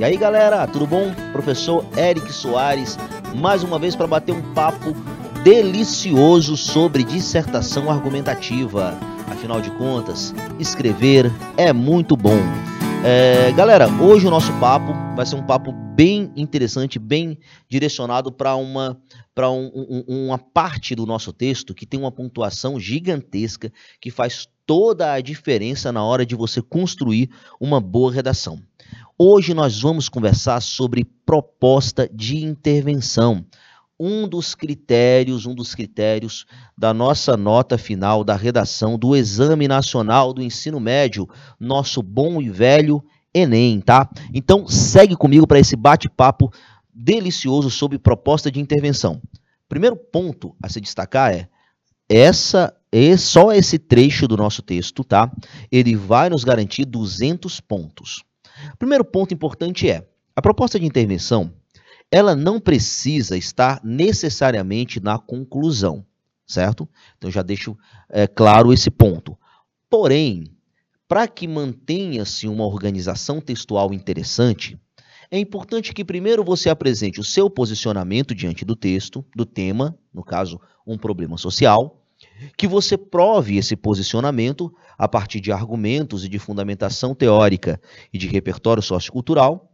E aí galera, tudo bom? Professor Eric Soares, mais uma vez para bater um papo delicioso sobre dissertação argumentativa. Afinal de contas, escrever é muito bom. É, galera, hoje o nosso papo vai ser um papo bem interessante, bem direcionado para uma, pra um, um, uma parte do nosso texto que tem uma pontuação gigantesca que faz toda a diferença na hora de você construir uma boa redação. Hoje nós vamos conversar sobre proposta de intervenção um dos critérios, um dos critérios da nossa nota final da redação do Exame Nacional do Ensino Médio, nosso bom e velho Enem, tá? Então segue comigo para esse bate-papo delicioso sobre proposta de intervenção. Primeiro ponto a se destacar é essa é só esse trecho do nosso texto, tá? Ele vai nos garantir 200 pontos. Primeiro ponto importante é a proposta de intervenção ela não precisa estar necessariamente na conclusão, certo? Então já deixo é, claro esse ponto. Porém, para que mantenha-se uma organização textual interessante, é importante que primeiro você apresente o seu posicionamento diante do texto, do tema, no caso, um problema social, que você prove esse posicionamento a partir de argumentos e de fundamentação teórica e de repertório sociocultural,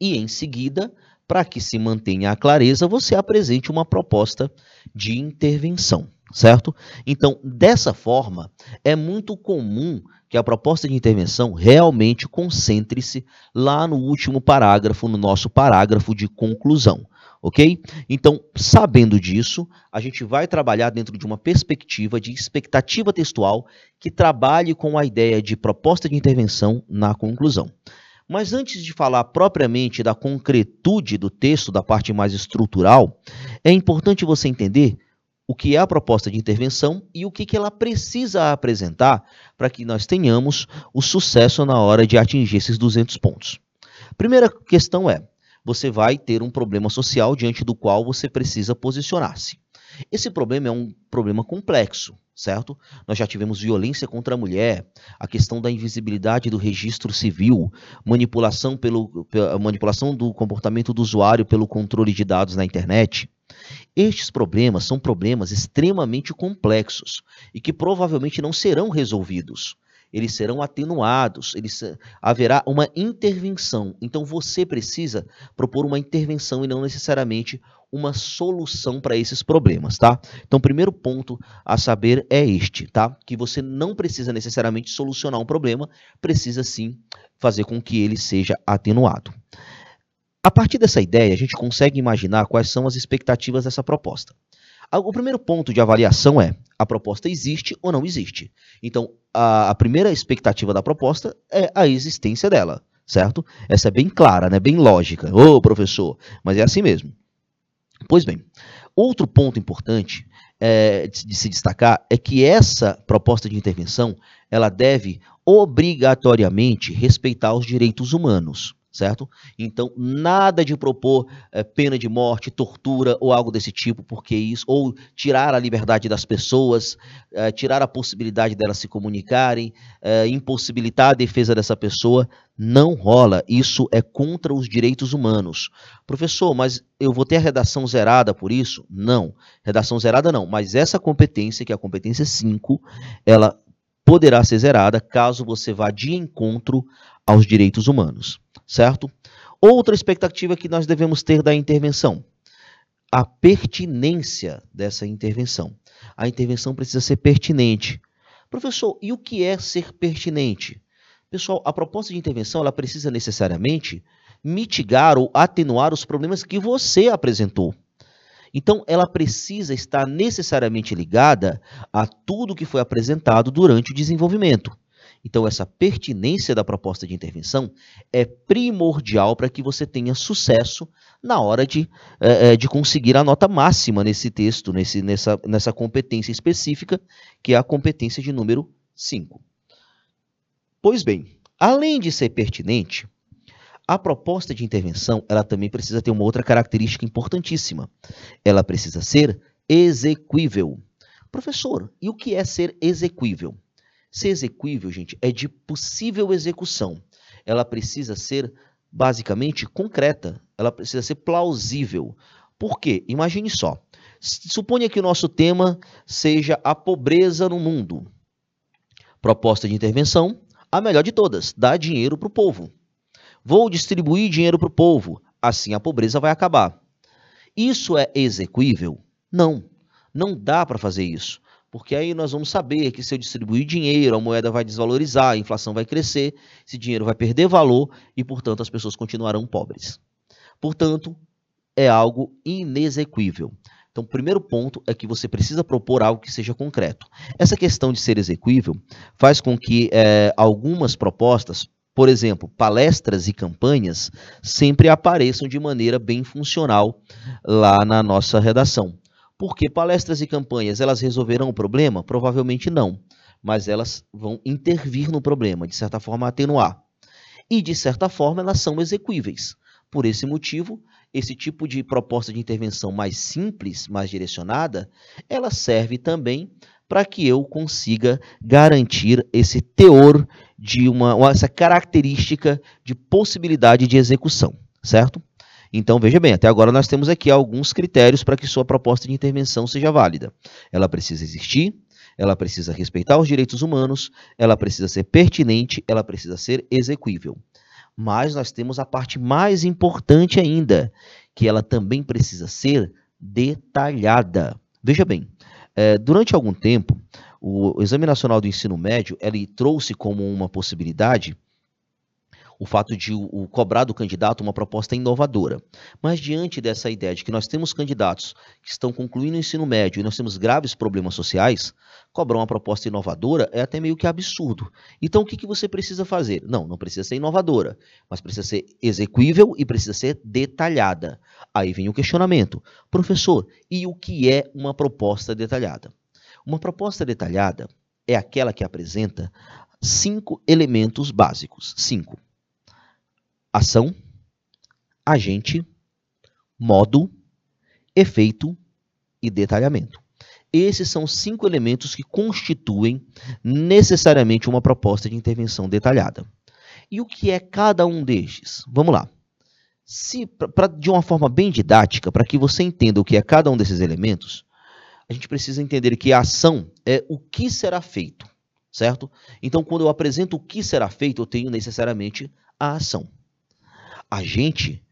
e em seguida para que se mantenha a clareza, você apresente uma proposta de intervenção, certo? Então, dessa forma, é muito comum que a proposta de intervenção realmente concentre-se lá no último parágrafo, no nosso parágrafo de conclusão. Ok? Então, sabendo disso, a gente vai trabalhar dentro de uma perspectiva de expectativa textual que trabalhe com a ideia de proposta de intervenção na conclusão. Mas antes de falar propriamente da concretude do texto, da parte mais estrutural, é importante você entender o que é a proposta de intervenção e o que, ela precisa apresentar para que nós tenhamos o sucesso na hora de atingir esses 200 pontos. Primeira questão é: você vai ter um problema social diante do qual você precisa posicionar-se. Esse problema é um problema complexo, certo? Nós já tivemos violência contra a mulher, a questão da invisibilidade do registro civil, manipulação, pelo, manipulação do comportamento do usuário pelo controle de dados na internet. Estes problemas são problemas extremamente complexos e que provavelmente não serão resolvidos. Eles serão atenuados, eles, haverá uma intervenção. Então você precisa propor uma intervenção e não necessariamente uma solução para esses problemas, tá? Então, o primeiro ponto a saber é este, tá? Que você não precisa necessariamente solucionar um problema, precisa sim fazer com que ele seja atenuado. A partir dessa ideia, a gente consegue imaginar quais são as expectativas dessa proposta. O primeiro ponto de avaliação é: a proposta existe ou não existe? Então, a, a primeira expectativa da proposta é a existência dela, certo? Essa é bem clara, né? bem lógica. Ô, professor, mas é assim mesmo. Pois bem, outro ponto importante é, de se destacar é que essa proposta de intervenção ela deve obrigatoriamente respeitar os direitos humanos certo? Então, nada de propor é, pena de morte, tortura ou algo desse tipo, porque isso, ou tirar a liberdade das pessoas, é, tirar a possibilidade delas se comunicarem, é, impossibilitar a defesa dessa pessoa, não rola. Isso é contra os direitos humanos. Professor, mas eu vou ter a redação zerada por isso? Não. Redação zerada não, mas essa competência, que é a competência 5, ela poderá ser zerada caso você vá de encontro aos direitos humanos certo? Outra expectativa que nós devemos ter da intervenção, a pertinência dessa intervenção. A intervenção precisa ser pertinente. Professor, e o que é ser pertinente? Pessoal, a proposta de intervenção ela precisa necessariamente mitigar ou atenuar os problemas que você apresentou. Então, ela precisa estar necessariamente ligada a tudo que foi apresentado durante o desenvolvimento. Então, essa pertinência da proposta de intervenção é primordial para que você tenha sucesso na hora de, é, de conseguir a nota máxima nesse texto, nesse, nessa, nessa competência específica, que é a competência de número 5. Pois bem, além de ser pertinente, a proposta de intervenção ela também precisa ter uma outra característica importantíssima. Ela precisa ser exequível. Professor, e o que é ser exequível? Ser execuível, gente, é de possível execução. Ela precisa ser basicamente concreta, ela precisa ser plausível. Por quê? Imagine só. Suponha que o nosso tema seja a pobreza no mundo. Proposta de intervenção, a melhor de todas, dar dinheiro para o povo. Vou distribuir dinheiro para o povo, assim a pobreza vai acabar. Isso é execuível? Não, não dá para fazer isso. Porque aí nós vamos saber que se eu distribuir dinheiro, a moeda vai desvalorizar, a inflação vai crescer, esse dinheiro vai perder valor e, portanto, as pessoas continuarão pobres. Portanto, é algo inexequível. Então, o primeiro ponto é que você precisa propor algo que seja concreto. Essa questão de ser exequível faz com que é, algumas propostas, por exemplo, palestras e campanhas, sempre apareçam de maneira bem funcional lá na nossa redação. Porque palestras e campanhas, elas resolverão o problema? Provavelmente não, mas elas vão intervir no problema, de certa forma atenuar. E de certa forma elas são execuíveis. Por esse motivo, esse tipo de proposta de intervenção mais simples, mais direcionada, ela serve também para que eu consiga garantir esse teor de uma essa característica de possibilidade de execução, certo? Então, veja bem, até agora nós temos aqui alguns critérios para que sua proposta de intervenção seja válida. Ela precisa existir, ela precisa respeitar os direitos humanos, ela precisa ser pertinente, ela precisa ser execuível. Mas nós temos a parte mais importante ainda, que ela também precisa ser detalhada. Veja bem, é, durante algum tempo, o Exame Nacional do Ensino Médio ele trouxe como uma possibilidade o fato de o, o, cobrar do candidato uma proposta inovadora. Mas diante dessa ideia de que nós temos candidatos que estão concluindo o ensino médio e nós temos graves problemas sociais, cobrar uma proposta inovadora é até meio que absurdo. Então o que, que você precisa fazer? Não, não precisa ser inovadora, mas precisa ser execuível e precisa ser detalhada. Aí vem o questionamento. Professor, e o que é uma proposta detalhada? Uma proposta detalhada é aquela que apresenta cinco elementos básicos. Cinco ação, agente, modo, efeito e detalhamento. Esses são cinco elementos que constituem necessariamente uma proposta de intervenção detalhada. E o que é cada um destes? Vamos lá. Se, pra, de uma forma bem didática, para que você entenda o que é cada um desses elementos, a gente precisa entender que a ação é o que será feito, certo? Então, quando eu apresento o que será feito, eu tenho necessariamente a ação agente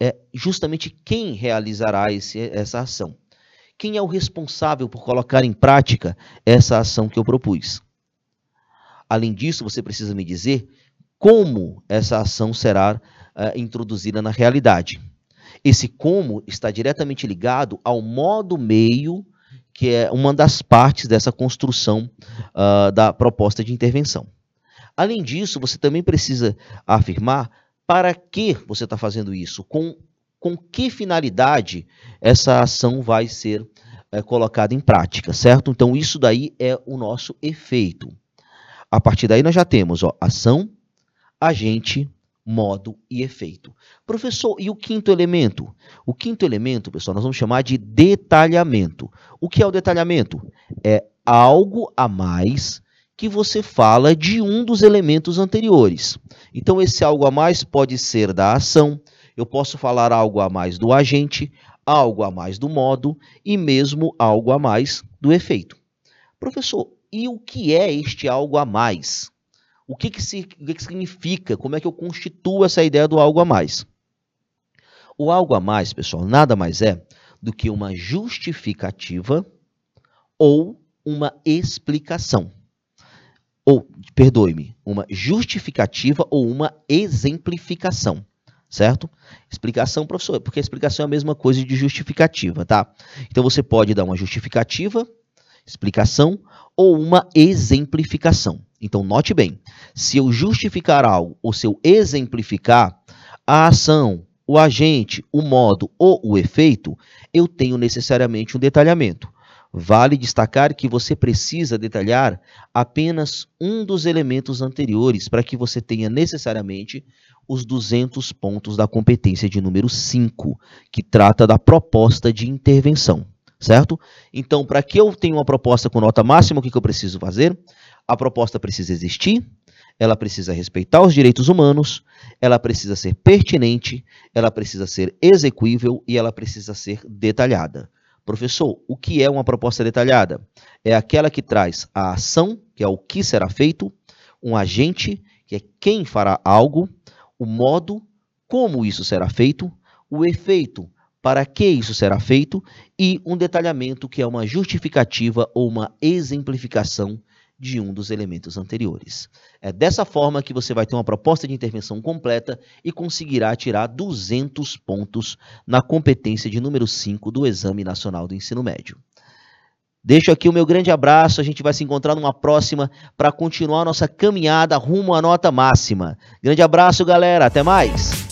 é justamente quem realizará esse, essa ação. Quem é o responsável por colocar em prática essa ação que eu propus? Além disso, você precisa me dizer como essa ação será uh, introduzida na realidade. Esse como está diretamente ligado ao modo meio, que é uma das partes dessa construção uh, da proposta de intervenção. Além disso, você também precisa afirmar para que você está fazendo isso? Com, com que finalidade essa ação vai ser é, colocada em prática, certo? Então, isso daí é o nosso efeito. A partir daí, nós já temos ó, ação, agente, modo e efeito. Professor, e o quinto elemento? O quinto elemento, pessoal, nós vamos chamar de detalhamento. O que é o detalhamento? É algo a mais que você fala de um dos elementos anteriores. Então, esse algo a mais pode ser da ação, eu posso falar algo a mais do agente, algo a mais do modo e mesmo algo a mais do efeito. Professor, e o que é este algo a mais? O que, que, se, o que, que significa? Como é que eu constituo essa ideia do algo a mais? O algo a mais, pessoal, nada mais é do que uma justificativa ou uma explicação ou, perdoe-me, uma justificativa ou uma exemplificação, certo? Explicação, professor, porque a explicação é a mesma coisa de justificativa, tá? Então você pode dar uma justificativa, explicação ou uma exemplificação. Então note bem, se eu justificar algo ou se eu exemplificar a ação, o agente, o modo ou o efeito, eu tenho necessariamente um detalhamento. Vale destacar que você precisa detalhar apenas um dos elementos anteriores para que você tenha necessariamente os 200 pontos da competência de número 5, que trata da proposta de intervenção, certo? Então, para que eu tenha uma proposta com nota máxima, o que, que eu preciso fazer? A proposta precisa existir, ela precisa respeitar os direitos humanos, ela precisa ser pertinente, ela precisa ser execuível e ela precisa ser detalhada. Professor, o que é uma proposta detalhada? É aquela que traz a ação, que é o que será feito, um agente, que é quem fará algo, o modo, como isso será feito, o efeito, para que isso será feito, e um detalhamento, que é uma justificativa ou uma exemplificação de um dos elementos anteriores. É dessa forma que você vai ter uma proposta de intervenção completa e conseguirá tirar 200 pontos na competência de número 5 do Exame Nacional do Ensino Médio. Deixo aqui o meu grande abraço, a gente vai se encontrar numa próxima para continuar nossa caminhada rumo à nota máxima. Grande abraço, galera, até mais!